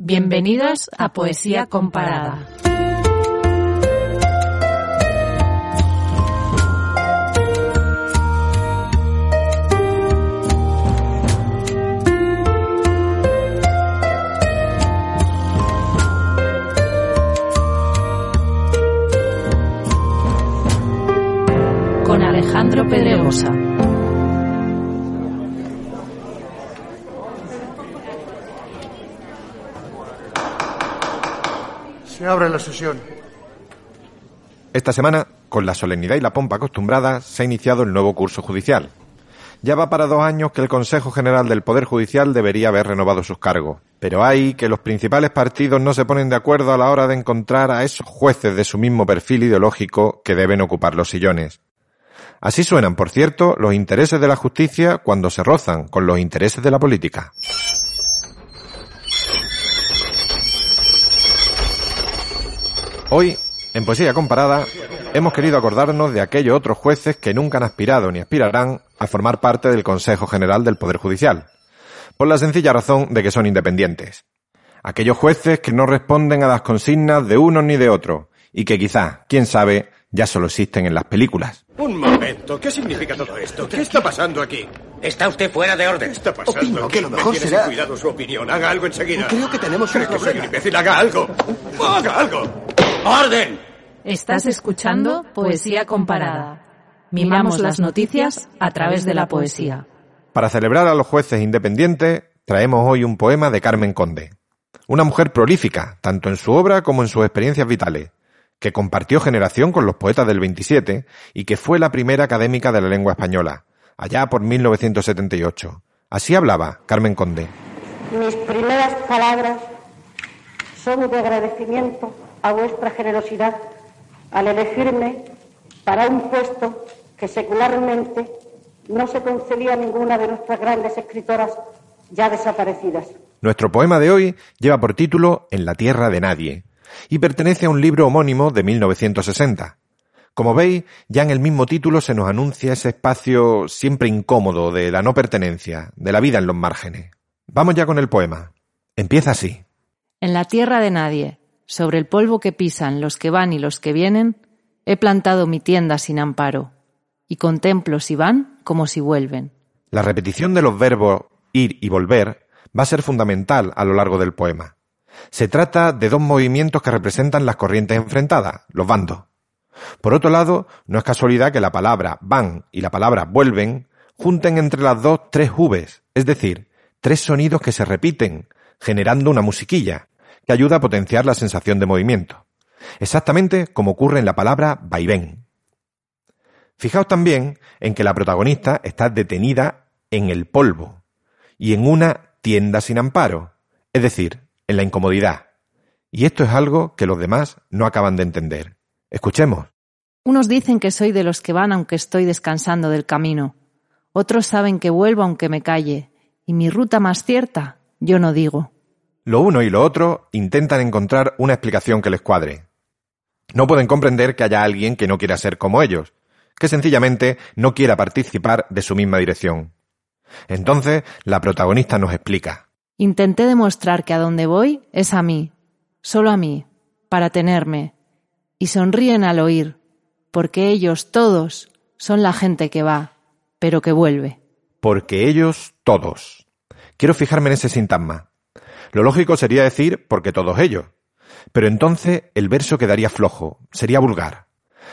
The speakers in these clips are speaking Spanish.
Bienvenidos a Poesía Comparada. Se abre la sesión. Esta semana, con la solemnidad y la pompa acostumbrada, se ha iniciado el nuevo curso judicial. Ya va para dos años que el Consejo General del Poder Judicial debería haber renovado sus cargos, pero hay que los principales partidos no se ponen de acuerdo a la hora de encontrar a esos jueces de su mismo perfil ideológico que deben ocupar los sillones. Así suenan, por cierto, los intereses de la justicia cuando se rozan con los intereses de la política. Hoy, en Poesía Comparada, hemos querido acordarnos de aquellos otros jueces que nunca han aspirado ni aspirarán a formar parte del Consejo General del Poder Judicial, por la sencilla razón de que son independientes. Aquellos jueces que no responden a las consignas de unos ni de otros, y que quizá, quién sabe, ya solo existen en las películas. Un momento, ¿qué significa todo esto? ¿Qué está pasando aquí? Está usted fuera de orden. ¿Qué está pasando? Opino que lo Me mejor será- cuidado su opinión. Haga algo enseguida. Creo que tenemos un ¿Cree que soy un problema. imbécil? Haga algo. ¡Haga algo! ¡Orden! Estás escuchando Poesía Comparada. Mimamos las noticias a través de la poesía. Para celebrar a los jueces independientes, traemos hoy un poema de Carmen Conde. Una mujer prolífica, tanto en su obra como en sus experiencias vitales, que compartió generación con los poetas del 27 y que fue la primera académica de la lengua española, allá por 1978. Así hablaba Carmen Conde. Mis primeras palabras son de agradecimiento a vuestra generosidad al elegirme para un puesto que secularmente no se concedía a ninguna de nuestras grandes escritoras ya desaparecidas. Nuestro poema de hoy lleva por título En la tierra de nadie y pertenece a un libro homónimo de 1960. Como veis, ya en el mismo título se nos anuncia ese espacio siempre incómodo de la no pertenencia, de la vida en los márgenes. Vamos ya con el poema. Empieza así. En la tierra de nadie, sobre el polvo que pisan los que van y los que vienen, he plantado mi tienda sin amparo, y contemplo si van como si vuelven. La repetición de los verbos ir y volver va a ser fundamental a lo largo del poema. Se trata de dos movimientos que representan las corrientes enfrentadas, los bandos. Por otro lado, no es casualidad que la palabra van y la palabra vuelven junten entre las dos tres Vs, es decir, tres sonidos que se repiten, generando una musiquilla, que ayuda a potenciar la sensación de movimiento. Exactamente como ocurre en la palabra vaivén. Fijaos también en que la protagonista está detenida en el polvo y en una tienda sin amparo, es decir, en la incomodidad. Y esto es algo que los demás no acaban de entender. Escuchemos. Unos dicen que soy de los que van aunque estoy descansando del camino. Otros saben que vuelvo aunque me calle. Y mi ruta más cierta, yo no digo. Lo uno y lo otro intentan encontrar una explicación que les cuadre. No pueden comprender que haya alguien que no quiera ser como ellos, que sencillamente no quiera participar de su misma dirección. Entonces, la protagonista nos explica. Intenté demostrar que a donde voy es a mí, solo a mí, para tenerme. Y sonríen al oír, porque ellos todos son la gente que va, pero que vuelve. Porque ellos todos. Quiero fijarme en ese sintagma. Lo lógico sería decir porque todos ellos. Pero entonces el verso quedaría flojo, sería vulgar.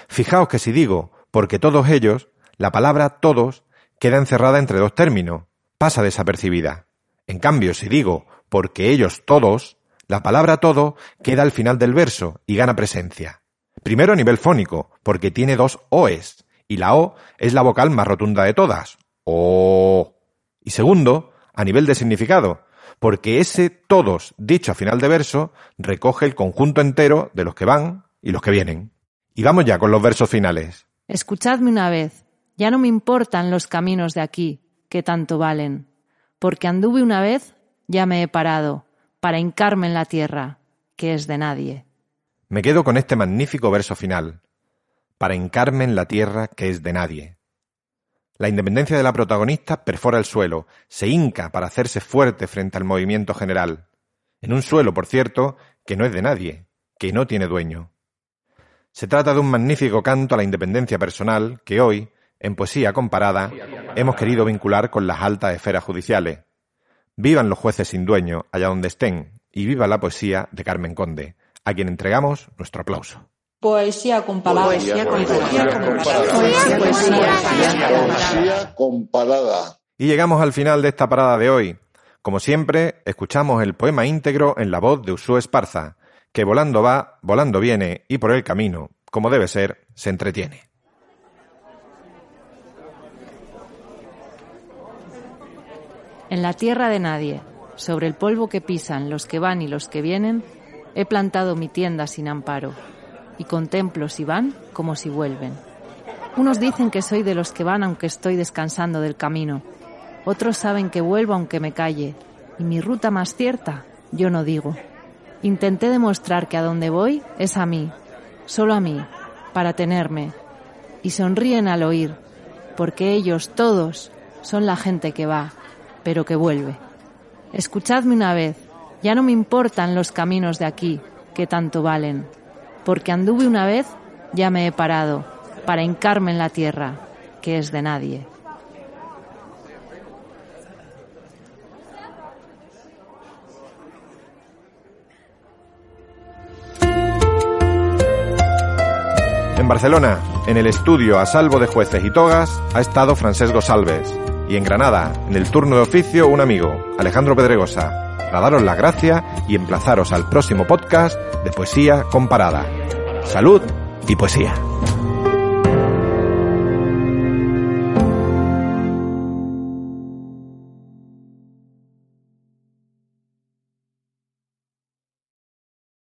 Fijaos que si digo porque todos ellos, la palabra todos queda encerrada entre dos términos, pasa desapercibida. En cambio, si digo porque ellos todos, la palabra todo queda al final del verso y gana presencia. Primero a nivel fónico, porque tiene dos oes, y la o es la vocal más rotunda de todas. O. Y segundo, a nivel de significado, porque ese todos, dicho a final de verso, recoge el conjunto entero de los que van y los que vienen. Y vamos ya con los versos finales. Escuchadme una vez, ya no me importan los caminos de aquí, que tanto valen, porque anduve una vez, ya me he parado, para hincarme en la tierra, que es de nadie. Me quedo con este magnífico verso final, para hincarme en la tierra que es de nadie. La independencia de la protagonista perfora el suelo, se hinca para hacerse fuerte frente al movimiento general, en un suelo, por cierto, que no es de nadie, que no tiene dueño. Se trata de un magnífico canto a la independencia personal que hoy, en poesía comparada, hemos querido vincular con las altas esferas judiciales. Vivan los jueces sin dueño, allá donde estén, y viva la poesía de Carmen Conde, a quien entregamos nuestro aplauso. Poesía comparada. Poesía comparada. Y llegamos al final de esta parada de hoy. Como siempre, escuchamos el poema íntegro en la voz de Usú Esparza, que volando va, volando viene y por el camino, como debe ser, se entretiene. En la tierra de nadie, sobre el polvo que pisan los que van y los que vienen, he plantado mi tienda sin amparo y contemplo si van como si vuelven. Unos dicen que soy de los que van aunque estoy descansando del camino. Otros saben que vuelvo aunque me calle. Y mi ruta más cierta, yo no digo. Intenté demostrar que a donde voy es a mí, solo a mí, para tenerme. Y sonríen al oír, porque ellos todos son la gente que va, pero que vuelve. Escuchadme una vez, ya no me importan los caminos de aquí, que tanto valen porque anduve una vez, ya me he parado, para hincarme en la tierra, que es de nadie. En Barcelona, en el estudio a salvo de jueces y togas, ha estado Francesco Salves. Y en Granada, en el turno de oficio, un amigo, Alejandro Pedregosa para daros las gracias y emplazaros al próximo podcast de Poesía Comparada. Salud y poesía.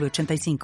85